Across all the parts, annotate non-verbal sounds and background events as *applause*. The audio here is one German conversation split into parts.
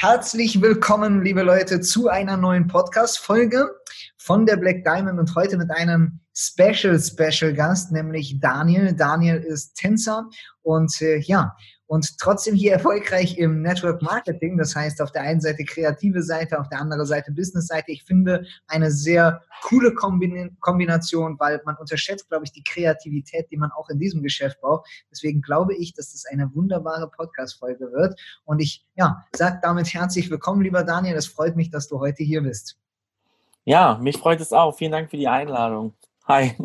Herzlich willkommen, liebe Leute, zu einer neuen Podcast-Folge von der Black Diamond und heute mit einem Special, Special Gast, nämlich Daniel. Daniel ist Tänzer und äh, ja, und trotzdem hier erfolgreich im Network Marketing. Das heißt, auf der einen Seite kreative Seite, auf der anderen Seite Business Seite. Ich finde eine sehr coole Kombination, weil man unterschätzt, glaube ich, die Kreativität, die man auch in diesem Geschäft braucht. Deswegen glaube ich, dass das eine wunderbare Podcast-Folge wird. Und ich, ja, sage damit herzlich willkommen, lieber Daniel. Es freut mich, dass du heute hier bist. Ja, mich freut es auch. Vielen Dank für die Einladung. Hi.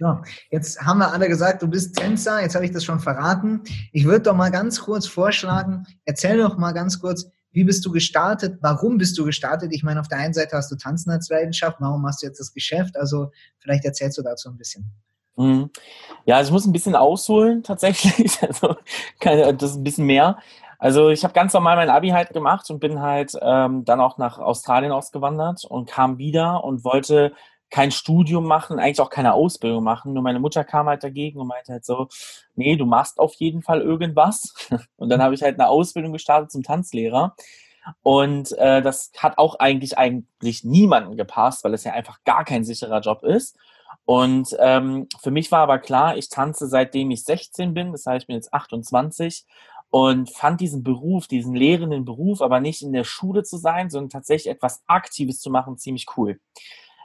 So, jetzt haben wir alle gesagt, du bist Tänzer, jetzt habe ich das schon verraten. Ich würde doch mal ganz kurz vorschlagen, erzähl doch mal ganz kurz, wie bist du gestartet? Warum bist du gestartet? Ich meine, auf der einen Seite hast du Tanzen als Leidenschaft, warum machst du jetzt das Geschäft? Also vielleicht erzählst du dazu ein bisschen. Mhm. Ja, also ich muss ein bisschen ausholen *laughs* tatsächlich, also das ist ein bisschen mehr. Also ich habe ganz normal mein Abi halt gemacht und bin halt ähm, dann auch nach Australien ausgewandert und kam wieder und wollte kein Studium machen, eigentlich auch keine Ausbildung machen. Nur meine Mutter kam halt dagegen und meinte halt so, nee, du machst auf jeden Fall irgendwas. *laughs* Und dann habe ich halt eine Ausbildung gestartet zum Tanzlehrer. Und äh, das hat auch eigentlich eigentlich niemanden gepasst, weil es ja einfach gar kein sicherer Job ist. Und ähm, für mich war aber klar, ich tanze seitdem ich 16 bin, das heißt, ich bin jetzt 28 und fand diesen Beruf, diesen lehrenden Beruf, aber nicht in der Schule zu sein, sondern tatsächlich etwas Aktives zu machen, ziemlich cool.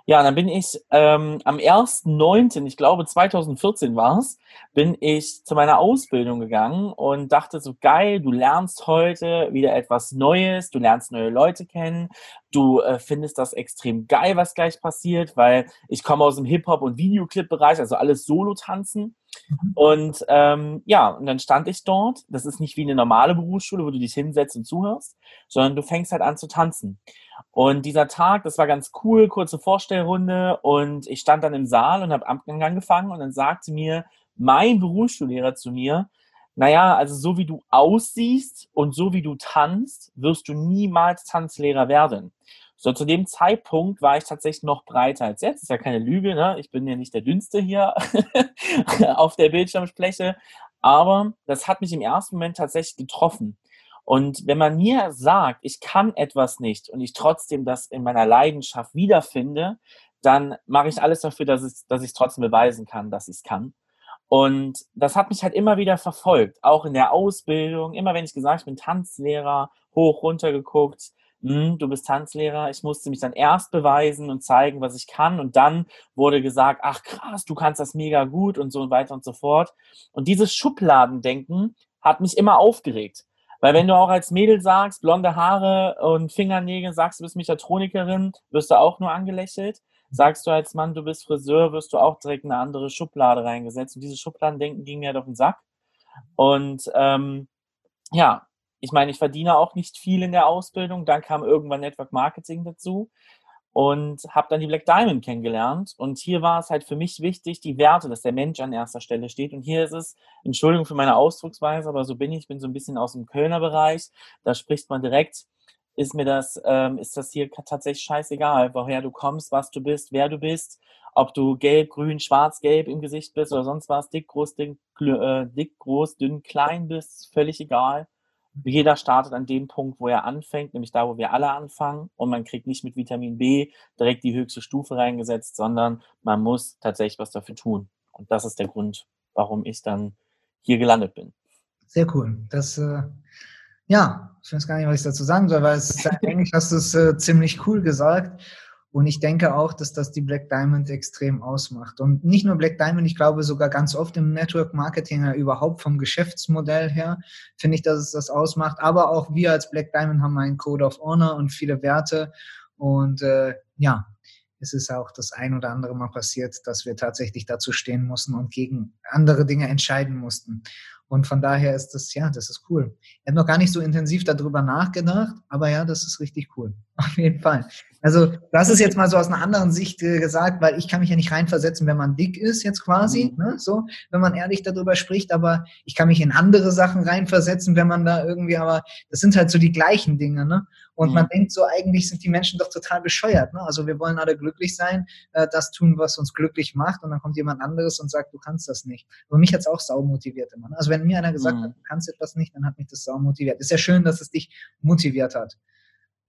Ja, dann bin ich ähm, am 1.9., ich glaube 2014 war es, bin ich zu meiner Ausbildung gegangen und dachte so, geil, du lernst heute wieder etwas Neues, du lernst neue Leute kennen, du äh, findest das extrem geil, was gleich passiert, weil ich komme aus dem Hip-Hop- und Videoclip-Bereich, also alles Solo-Tanzen. Mhm. Und ähm, ja, und dann stand ich dort. Das ist nicht wie eine normale Berufsschule, wo du dich hinsetzt und zuhörst, sondern du fängst halt an zu tanzen. Und dieser Tag, das war ganz cool, kurze Vorstellrunde und ich stand dann im Saal und habe angefangen und dann sagte mir mein Berufsschullehrer zu mir, naja, also so wie du aussiehst und so wie du tanzt, wirst du niemals Tanzlehrer werden. So, zu dem Zeitpunkt war ich tatsächlich noch breiter als jetzt. Ist ja keine Lüge, ne? Ich bin ja nicht der Dünnste hier *laughs* auf der Bildschirmfläche. Aber das hat mich im ersten Moment tatsächlich getroffen. Und wenn man mir sagt, ich kann etwas nicht und ich trotzdem das in meiner Leidenschaft wiederfinde, dann mache ich alles dafür, dass, dass ich es trotzdem beweisen kann, dass ich es kann. Und das hat mich halt immer wieder verfolgt, auch in der Ausbildung. Immer wenn ich gesagt, ich bin Tanzlehrer, hoch runter geguckt, du bist Tanzlehrer. Ich musste mich dann erst beweisen und zeigen, was ich kann. Und dann wurde gesagt, ach krass, du kannst das mega gut und so weiter und so fort. Und dieses Schubladendenken hat mich immer aufgeregt. Weil wenn du auch als Mädel sagst, blonde Haare und Fingernägel, sagst du bist Mechatronikerin, wirst du auch nur angelächelt. Sagst du als Mann, du bist Friseur, wirst du auch direkt in eine andere Schublade reingesetzt. Und dieses Schubladendenken ging mir halt auf den Sack. Und ähm, ja, ich meine, ich verdiene auch nicht viel in der Ausbildung. Dann kam irgendwann Network Marketing dazu und habe dann die Black Diamond kennengelernt. Und hier war es halt für mich wichtig, die Werte, dass der Mensch an erster Stelle steht. Und hier ist es, Entschuldigung für meine Ausdrucksweise, aber so bin ich, ich bin so ein bisschen aus dem Kölner Bereich. Da spricht man direkt, ist mir das, ähm, ist das hier tatsächlich scheißegal, woher du kommst, was du bist, wer du bist, ob du gelb, grün, schwarz, gelb im Gesicht bist oder sonst was, dick, groß, dünn, äh, dick, groß, dünn, klein bist, völlig egal jeder startet an dem Punkt, wo er anfängt, nämlich da, wo wir alle anfangen. Und man kriegt nicht mit Vitamin B direkt die höchste Stufe reingesetzt, sondern man muss tatsächlich was dafür tun. Und das ist der Grund, warum ich dann hier gelandet bin. Sehr cool. Das, äh, ja, ich weiß gar nicht, was ich dazu sagen soll, weil es eigentlich hast du es äh, ziemlich cool gesagt. Und ich denke auch, dass das die Black Diamond extrem ausmacht. Und nicht nur Black Diamond, ich glaube sogar ganz oft im Network Marketing ja, überhaupt vom Geschäftsmodell her, finde ich, dass es das ausmacht. Aber auch wir als Black Diamond haben einen Code of Honor und viele Werte. Und äh, ja, es ist auch das ein oder andere Mal passiert, dass wir tatsächlich dazu stehen mussten und gegen andere Dinge entscheiden mussten. Und von daher ist das, ja, das ist cool. Ich habe noch gar nicht so intensiv darüber nachgedacht, aber ja, das ist richtig cool. *laughs* Auf jeden Fall. Also, du hast es jetzt mal so aus einer anderen Sicht äh, gesagt, weil ich kann mich ja nicht reinversetzen, wenn man dick ist, jetzt quasi, mhm. ne, so, wenn man ehrlich darüber spricht, aber ich kann mich in andere Sachen reinversetzen, wenn man da irgendwie, aber das sind halt so die gleichen Dinge, ne? Und mhm. man denkt so, eigentlich sind die Menschen doch total bescheuert, ne? Also wir wollen alle glücklich sein, äh, das tun, was uns glücklich macht, und dann kommt jemand anderes und sagt, du kannst das nicht. Aber mich hat's auch sau motiviert immer. Ne? Also wenn mir einer gesagt mhm. hat, du kannst etwas nicht, dann hat mich das sau motiviert. Ist ja schön, dass es dich motiviert hat.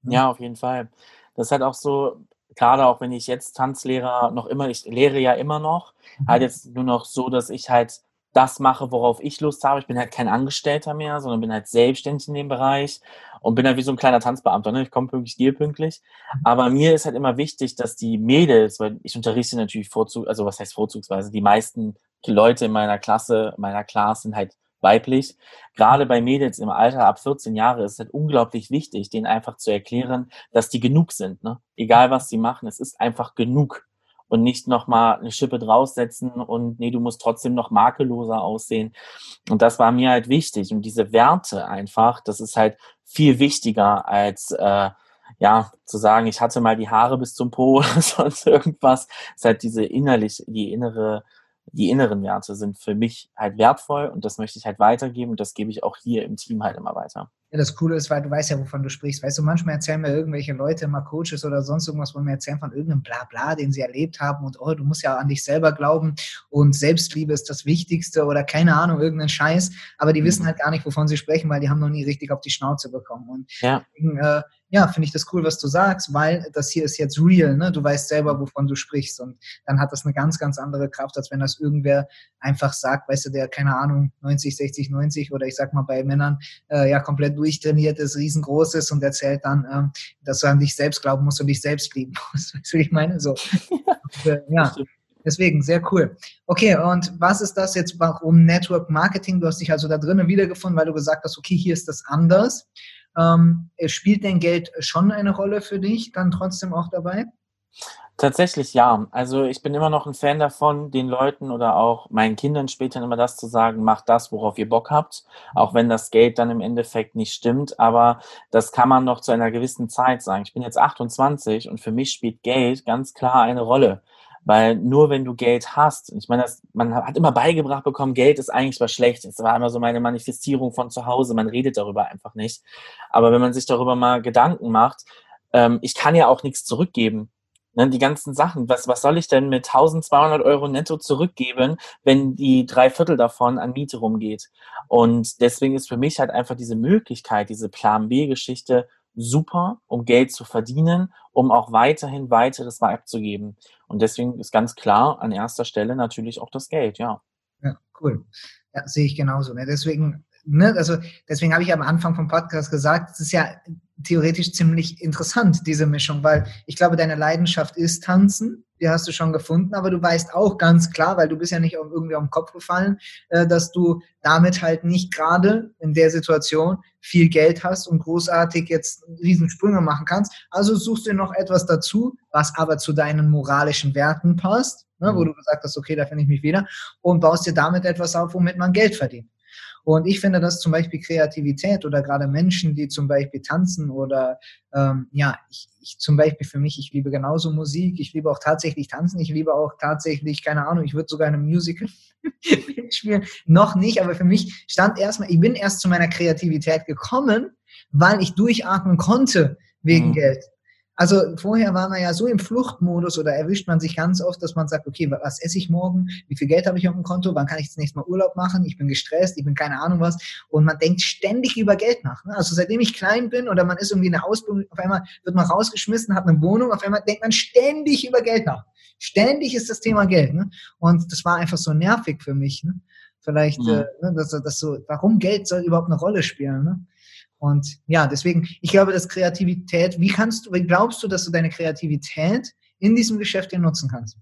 Ja, auf jeden Fall. Das ist halt auch so, gerade auch wenn ich jetzt Tanzlehrer noch immer, ich lehre ja immer noch, mhm. halt jetzt nur noch so, dass ich halt das mache, worauf ich Lust habe. Ich bin halt kein Angestellter mehr, sondern bin halt selbstständig in dem Bereich und bin halt wie so ein kleiner Tanzbeamter. Ne? Ich komme pünktlich, gehe pünktlich. Mhm. Aber mir ist halt immer wichtig, dass die Mädels, weil ich unterrichte natürlich vorzug, also was heißt vorzugsweise, die meisten Leute in meiner Klasse, meiner Klasse sind halt weiblich. Gerade bei Mädels im Alter ab 14 Jahre ist es halt unglaublich wichtig, denen einfach zu erklären, dass die genug sind. Ne? Egal was sie machen, es ist einfach genug. Und nicht nochmal eine Schippe draufsetzen und nee, du musst trotzdem noch makelloser aussehen. Und das war mir halt wichtig. Und diese Werte einfach, das ist halt viel wichtiger als äh, ja, zu sagen, ich hatte mal die Haare bis zum Po *laughs* oder sonst irgendwas. Ist halt diese innerlich, die innere die inneren Werte sind für mich halt wertvoll und das möchte ich halt weitergeben und das gebe ich auch hier im Team halt immer weiter. Ja, das Coole ist, weil du weißt ja, wovon du sprichst. Weißt du, manchmal erzählen mir irgendwelche Leute, mal Coaches oder sonst irgendwas, wollen mir erzählen von irgendeinem Blabla, den sie erlebt haben und oh, du musst ja an dich selber glauben und Selbstliebe ist das Wichtigste oder keine Ahnung, irgendein Scheiß. Aber die mhm. wissen halt gar nicht, wovon sie sprechen, weil die haben noch nie richtig auf die Schnauze bekommen. Und ja. deswegen, äh, ja, finde ich das cool, was du sagst, weil das hier ist jetzt real, ne? Du weißt selber, wovon du sprichst und dann hat das eine ganz, ganz andere Kraft, als wenn das irgendwer einfach sagt, weißt du, der, keine Ahnung, 90, 60, 90 oder ich sag mal bei Männern, äh, ja, komplett durchtrainiert ist, riesengroß ist und erzählt dann, ähm, dass du an dich selbst glauben musst und dich selbst lieben *laughs* musst. Weißt du, wie ich meine? So. *laughs* und, äh, ja. Deswegen, sehr cool. Okay, und was ist das jetzt, warum Network Marketing? Du hast dich also da drinnen wiedergefunden, weil du gesagt hast, okay, hier ist das anders. Ähm, spielt denn Geld schon eine Rolle für dich dann trotzdem auch dabei? Tatsächlich ja. Also ich bin immer noch ein Fan davon, den Leuten oder auch meinen Kindern später immer das zu sagen, macht das, worauf ihr Bock habt, auch wenn das Geld dann im Endeffekt nicht stimmt. Aber das kann man noch zu einer gewissen Zeit sagen. Ich bin jetzt 28 und für mich spielt Geld ganz klar eine Rolle. Weil nur wenn du Geld hast, ich meine, das, man hat immer beigebracht bekommen, Geld ist eigentlich was Schlechtes. Das war immer so meine Manifestierung von zu Hause. Man redet darüber einfach nicht. Aber wenn man sich darüber mal Gedanken macht, ähm, ich kann ja auch nichts zurückgeben. Ne, die ganzen Sachen, was, was soll ich denn mit 1200 Euro netto zurückgeben, wenn die drei Viertel davon an Miete rumgeht? Und deswegen ist für mich halt einfach diese Möglichkeit, diese Plan B-Geschichte super, um Geld zu verdienen, um auch weiterhin weiteres abzugeben. Und deswegen ist ganz klar an erster Stelle natürlich auch das Geld, ja. Ja, cool. Ja, sehe ich genauso. Ne? Deswegen, ne, also deswegen habe ich am Anfang vom Podcast gesagt, es ist ja theoretisch ziemlich interessant, diese Mischung, weil ich glaube, deine Leidenschaft ist Tanzen, die hast du schon gefunden, aber du weißt auch ganz klar, weil du bist ja nicht irgendwie auf den Kopf gefallen, äh, dass du damit halt nicht gerade in der Situation viel Geld hast und großartig jetzt Riesensprünge machen kannst. Also suchst du noch etwas dazu, was aber zu deinen moralischen Werten passt, ne, wo mhm. du gesagt hast, okay, da finde ich mich wieder, und baust dir damit etwas auf, womit man Geld verdient. Und ich finde, dass zum Beispiel Kreativität oder gerade Menschen, die zum Beispiel tanzen oder ähm, ja, ich, ich zum Beispiel für mich, ich liebe genauso Musik, ich liebe auch tatsächlich tanzen, ich liebe auch tatsächlich, keine Ahnung, ich würde sogar eine Musical *laughs* spielen, noch nicht, aber für mich stand erstmal, ich bin erst zu meiner Kreativität gekommen, weil ich durchatmen konnte wegen mhm. Geld. Also vorher war man ja so im Fluchtmodus oder erwischt man sich ganz oft, dass man sagt, okay, was esse ich morgen? Wie viel Geld habe ich auf dem Konto? Wann kann ich das nächste Mal Urlaub machen? Ich bin gestresst, ich bin keine Ahnung was. Und man denkt ständig über Geld nach. Ne? Also seitdem ich klein bin oder man ist irgendwie in der Ausbildung, auf einmal wird man rausgeschmissen, hat eine Wohnung, auf einmal denkt man ständig über Geld nach. Ständig ist das Thema Geld. Ne? Und das war einfach so nervig für mich. Ne? Vielleicht, mhm. äh, ne, dass, dass so, warum Geld soll überhaupt eine Rolle spielen? Ne? Und ja, deswegen, ich glaube, dass Kreativität, wie kannst du, wie glaubst du, dass du deine Kreativität in diesem Geschäft hier nutzen kannst?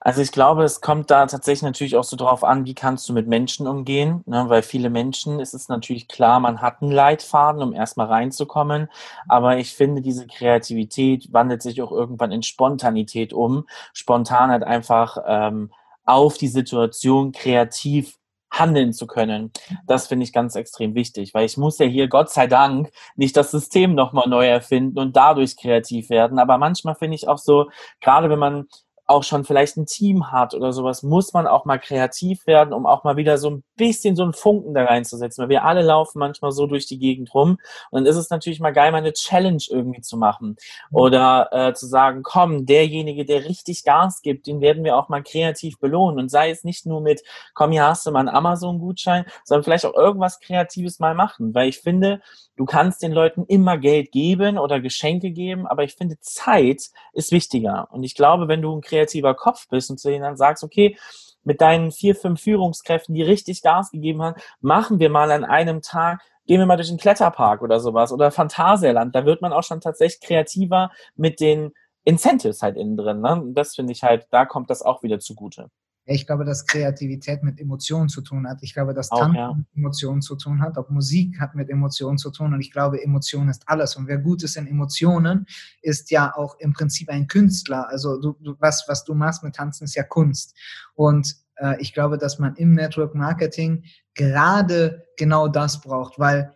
Also ich glaube, es kommt da tatsächlich natürlich auch so drauf an, wie kannst du mit Menschen umgehen, ne? weil viele Menschen ist es natürlich klar, man hat einen Leitfaden, um erstmal reinzukommen, aber ich finde, diese Kreativität wandelt sich auch irgendwann in Spontanität um. Spontan halt einfach ähm, auf die Situation kreativ handeln zu können. Das finde ich ganz extrem wichtig, weil ich muss ja hier, Gott sei Dank, nicht das System nochmal neu erfinden und dadurch kreativ werden. Aber manchmal finde ich auch so, gerade wenn man auch schon vielleicht ein Team hat oder sowas, muss man auch mal kreativ werden, um auch mal wieder so ein bisschen so einen Funken da reinzusetzen. Weil wir alle laufen manchmal so durch die Gegend rum. Und dann ist es natürlich mal geil, mal eine Challenge irgendwie zu machen. Mhm. Oder äh, zu sagen, komm, derjenige, der richtig Gas gibt, den werden wir auch mal kreativ belohnen. Und sei es nicht nur mit, komm, hier hast du mal einen Amazon-Gutschein, sondern vielleicht auch irgendwas Kreatives mal machen. Weil ich finde, du kannst den Leuten immer Geld geben oder Geschenke geben, aber ich finde, Zeit ist wichtiger. Und ich glaube, wenn du ein kreativer Kopf bist und zu denen dann sagst, okay, mit deinen vier, fünf Führungskräften, die richtig Gas gegeben haben, machen wir mal an einem Tag gehen wir mal durch den Kletterpark oder sowas oder Phantasialand. Da wird man auch schon tatsächlich kreativer mit den Incentives halt innen drin. Ne? Das finde ich halt, da kommt das auch wieder zugute. Ich glaube, dass Kreativität mit Emotionen zu tun hat. Ich glaube, dass Tanzen ja. mit Emotionen zu tun hat. Auch Musik hat mit Emotionen zu tun. Und ich glaube, Emotion ist alles. Und wer gut ist in Emotionen, ist ja auch im Prinzip ein Künstler. Also du, du, was, was du machst mit Tanzen, ist ja Kunst. Und äh, ich glaube, dass man im Network Marketing gerade genau das braucht, weil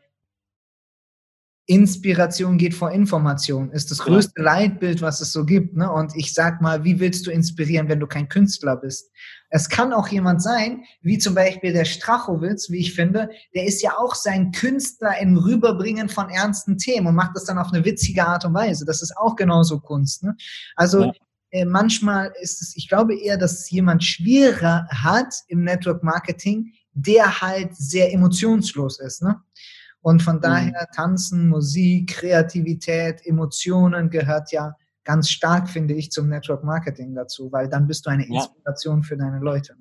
Inspiration geht vor Information, ist das größte Leitbild, was es so gibt. Ne? Und ich sag mal, wie willst du inspirieren, wenn du kein Künstler bist? Es kann auch jemand sein, wie zum Beispiel der Strachowitz, wie ich finde, der ist ja auch sein Künstler im Rüberbringen von ernsten Themen und macht das dann auf eine witzige Art und Weise. Das ist auch genauso Kunst. Ne? Also ja. äh, manchmal ist es, ich glaube eher, dass es jemand schwerer hat im Network Marketing, der halt sehr emotionslos ist. Ne? Und von mhm. daher Tanzen, Musik, Kreativität, Emotionen gehört ja ganz stark, finde ich, zum Network Marketing dazu, weil dann bist du eine Inspiration ja. für deine Leute.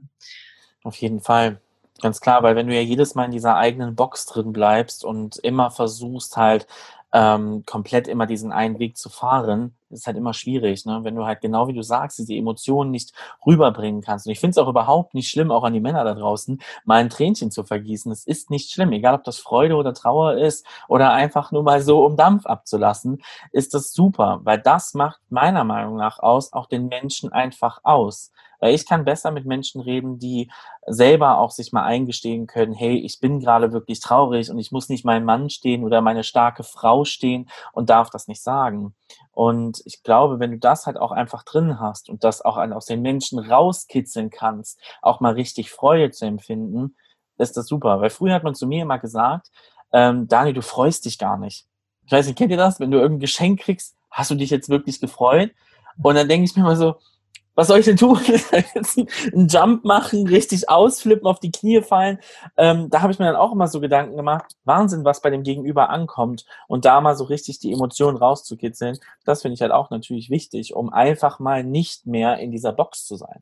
Auf jeden Fall. Ganz klar, weil wenn du ja jedes Mal in dieser eigenen Box drin bleibst und immer versuchst halt ähm, komplett immer diesen einen Weg zu fahren, ist halt immer schwierig, ne? wenn du halt genau wie du sagst, diese Emotionen nicht rüberbringen kannst. Und ich finde es auch überhaupt nicht schlimm, auch an die Männer da draußen, mal ein Tränchen zu vergießen. Es ist nicht schlimm, egal ob das Freude oder Trauer ist oder einfach nur mal so, um Dampf abzulassen, ist das super, weil das macht meiner Meinung nach aus auch den Menschen einfach aus. Weil ich kann besser mit Menschen reden, die selber auch sich mal eingestehen können, hey, ich bin gerade wirklich traurig und ich muss nicht meinem Mann stehen oder meine starke Frau stehen und darf das nicht sagen. Und ich glaube, wenn du das halt auch einfach drin hast und das auch aus den Menschen rauskitzeln kannst, auch mal richtig Freude zu empfinden, ist das super. Weil früher hat man zu mir immer gesagt, ähm, Dani, du freust dich gar nicht. Ich weiß nicht, kennt ihr das? Wenn du irgendein Geschenk kriegst, hast du dich jetzt wirklich gefreut? Und dann denke ich mir mal so, was soll ich denn tun? *laughs* einen Jump machen, richtig ausflippen, auf die Knie fallen. Ähm, da habe ich mir dann auch immer so Gedanken gemacht. Wahnsinn, was bei dem Gegenüber ankommt. Und da mal so richtig die Emotionen rauszukitzeln, das finde ich halt auch natürlich wichtig, um einfach mal nicht mehr in dieser Box zu sein.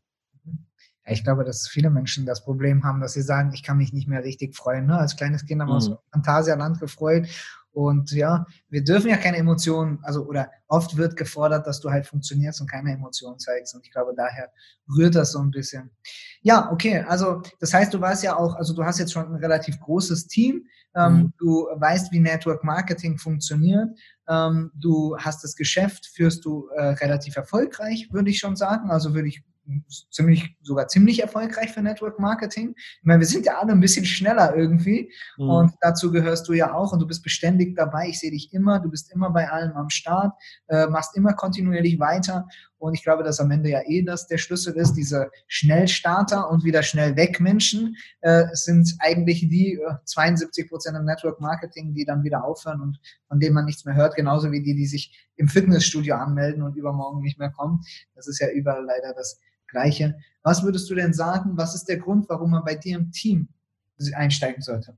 Ich glaube, dass viele Menschen das Problem haben, dass sie sagen, ich kann mich nicht mehr richtig freuen. Ne? Als kleines Kind haben wir uns mhm. Phantasialand gefreut und ja, wir dürfen ja keine Emotionen, also oder oft wird gefordert, dass du halt funktionierst und keine Emotionen zeigst. Und ich glaube, daher rührt das so ein bisschen. Ja, okay, also das heißt, du weißt ja auch, also du hast jetzt schon ein relativ großes Team. Ähm, mhm. Du weißt, wie Network Marketing funktioniert. Ähm, du hast das Geschäft, führst du äh, relativ erfolgreich, würde ich schon sagen. Also würde ich ziemlich, sogar ziemlich erfolgreich für Network Marketing. Ich meine, wir sind ja alle ein bisschen schneller irgendwie mhm. und dazu gehörst du ja auch und du bist beständig dabei. Ich sehe dich immer, du bist immer bei allem am Start, äh, machst immer kontinuierlich weiter und ich glaube, dass am Ende ja eh das der Schlüssel ist. Diese Schnellstarter und wieder schnell weg Menschen äh, sind eigentlich die äh, 72 Prozent im Network Marketing, die dann wieder aufhören und von denen man nichts mehr hört, genauso wie die, die sich im Fitnessstudio anmelden und übermorgen nicht mehr kommen. Das ist ja überall leider das Gleiche. Was würdest du denn sagen? Was ist der Grund, warum man bei dir im Team einsteigen sollte?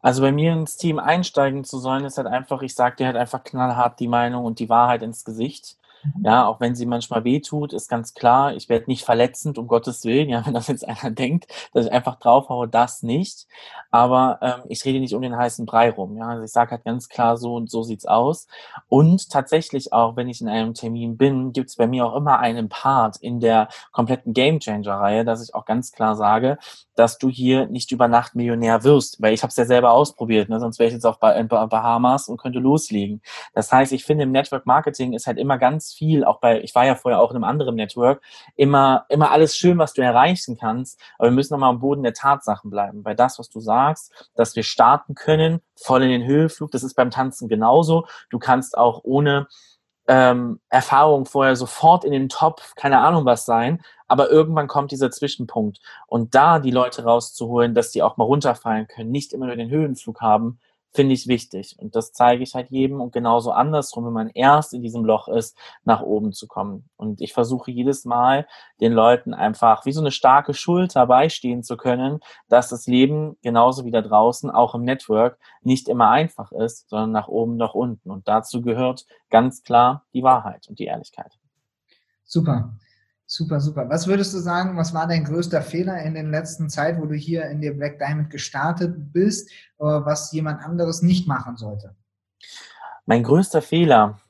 Also bei mir ins Team einsteigen zu sollen, ist halt einfach, ich sage dir halt einfach knallhart die Meinung und die Wahrheit ins Gesicht. Ja, auch wenn sie manchmal wehtut, ist ganz klar, ich werde nicht verletzend, um Gottes Willen, ja, *laughs* wenn das jetzt einer denkt, dass ich einfach draufhaue, das nicht. Aber ähm, ich rede nicht um den heißen Brei rum. Ja, also ich sage halt ganz klar, so und so sieht's aus. Und tatsächlich auch, wenn ich in einem Termin bin, gibt's bei mir auch immer einen Part in der kompletten Game Changer-Reihe, dass ich auch ganz klar sage, dass du hier nicht über Nacht Millionär wirst, weil ich habe es ja selber ausprobiert, ne? sonst wäre ich jetzt auf Bahamas und könnte loslegen. Das heißt, ich finde, im Network Marketing ist halt immer ganz viel, auch bei, ich war ja vorher auch in einem anderen Network, immer, immer alles schön, was du erreichen kannst. Aber wir müssen nochmal am Boden der Tatsachen bleiben. Weil das, was du sagst, dass wir starten können, voll in den Höheflug, das ist beim Tanzen genauso. Du kannst auch ohne ähm, Erfahrung vorher sofort in den Top, keine Ahnung was sein, aber irgendwann kommt dieser Zwischenpunkt. Und da die Leute rauszuholen, dass die auch mal runterfallen können, nicht immer nur den Höhenflug haben, finde ich wichtig. Und das zeige ich halt jedem und genauso andersrum, wenn man erst in diesem Loch ist, nach oben zu kommen. Und ich versuche jedes Mal den Leuten einfach wie so eine starke Schulter beistehen zu können, dass das Leben genauso wie da draußen, auch im Network, nicht immer einfach ist, sondern nach oben, nach unten. Und dazu gehört ganz klar die Wahrheit und die Ehrlichkeit. Super. Super, super. Was würdest du sagen, was war dein größter Fehler in der letzten Zeit, wo du hier in der Black Diamond gestartet bist, äh, was jemand anderes nicht machen sollte? Mein größter Fehler.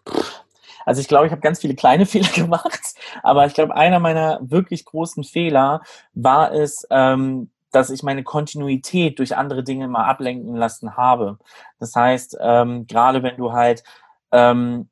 Also ich glaube, ich habe ganz viele kleine *laughs* Fehler gemacht, aber ich glaube, einer meiner wirklich großen Fehler war es, ähm, dass ich meine Kontinuität durch andere Dinge mal ablenken lassen habe. Das heißt, ähm, gerade wenn du halt ähm,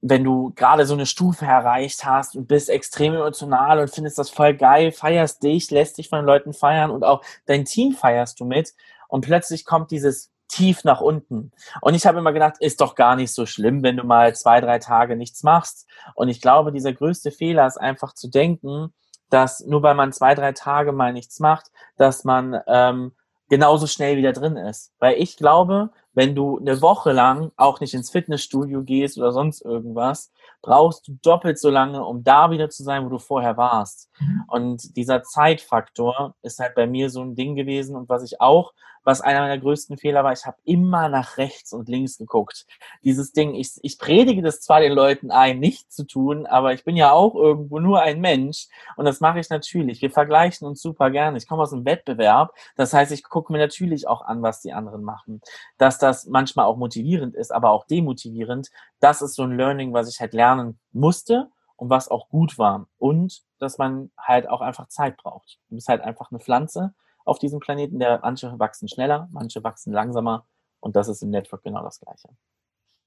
wenn du gerade so eine Stufe erreicht hast und bist extrem emotional und findest das voll geil, feierst dich, lässt dich von den Leuten feiern und auch dein Team feierst du mit und plötzlich kommt dieses tief nach unten. Und ich habe immer gedacht, ist doch gar nicht so schlimm, wenn du mal zwei, drei Tage nichts machst. Und ich glaube, dieser größte Fehler ist einfach zu denken, dass nur weil man zwei, drei Tage mal nichts macht, dass man ähm, genauso schnell wieder drin ist. Weil ich glaube, wenn du eine Woche lang auch nicht ins Fitnessstudio gehst oder sonst irgendwas, brauchst du doppelt so lange, um da wieder zu sein, wo du vorher warst. Mhm. Und dieser Zeitfaktor ist halt bei mir so ein Ding gewesen und was ich auch was einer meiner größten Fehler war, ich habe immer nach rechts und links geguckt. Dieses Ding, ich, ich predige das zwar den Leuten ein, nicht zu tun, aber ich bin ja auch irgendwo nur ein Mensch und das mache ich natürlich. Wir vergleichen uns super gerne. Ich komme aus einem Wettbewerb, das heißt, ich gucke mir natürlich auch an, was die anderen machen. Dass das manchmal auch motivierend ist, aber auch demotivierend, das ist so ein Learning, was ich halt lernen musste und was auch gut war. Und dass man halt auch einfach Zeit braucht. Du bist halt einfach eine Pflanze auf diesem Planeten. Der, manche wachsen schneller, manche wachsen langsamer und das ist im Network genau das Gleiche.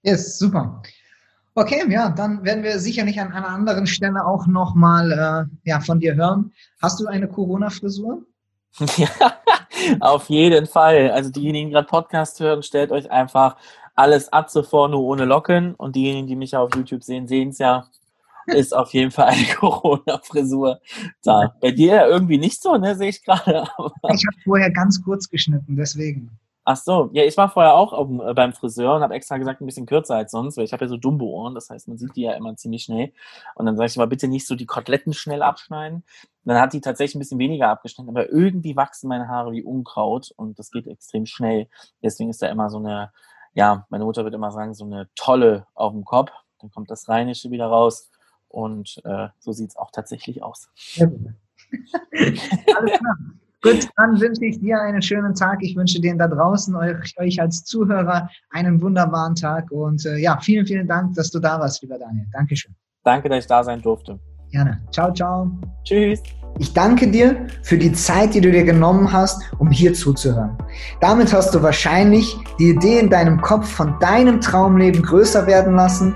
Yes, super. Okay, ja, dann werden wir sicherlich an einer anderen Stelle auch nochmal äh, ja, von dir hören. Hast du eine Corona-Frisur? *laughs* ja, auf jeden Fall. Also diejenigen, die gerade Podcast hören, stellt euch einfach alles Atze vor, nur ohne Locken. Und diejenigen, die mich auf YouTube sehen, sehen es ja ist auf jeden Fall eine *laughs* Corona-Frisur da. Bei dir ja irgendwie nicht so, ne, sehe ich gerade. Ich habe vorher ganz kurz geschnitten, deswegen. Ach so, ja, ich war vorher auch auf, äh, beim Friseur und habe extra gesagt, ein bisschen kürzer als sonst, weil ich habe ja so Dumbo-Ohren, das heißt, man sieht die ja immer ziemlich schnell. Und dann sage ich mal, bitte nicht so die Koteletten schnell abschneiden. Und dann hat die tatsächlich ein bisschen weniger abgeschnitten, aber irgendwie wachsen meine Haare wie Unkraut und das geht extrem schnell. Deswegen ist da immer so eine, ja, meine Mutter wird immer sagen, so eine Tolle auf dem Kopf. Dann kommt das Rheinische wieder raus und äh, so sieht es auch tatsächlich aus. *laughs* Alles klar. Gut, dann wünsche ich dir einen schönen Tag. Ich wünsche dir da draußen, euch, euch als Zuhörer, einen wunderbaren Tag. Und äh, ja, vielen, vielen Dank, dass du da warst, lieber Daniel. Dankeschön. Danke, dass ich da sein durfte. Gerne. Ciao, ciao. Tschüss. Ich danke dir für die Zeit, die du dir genommen hast, um hier zuzuhören. Damit hast du wahrscheinlich die Idee in deinem Kopf von deinem Traumleben größer werden lassen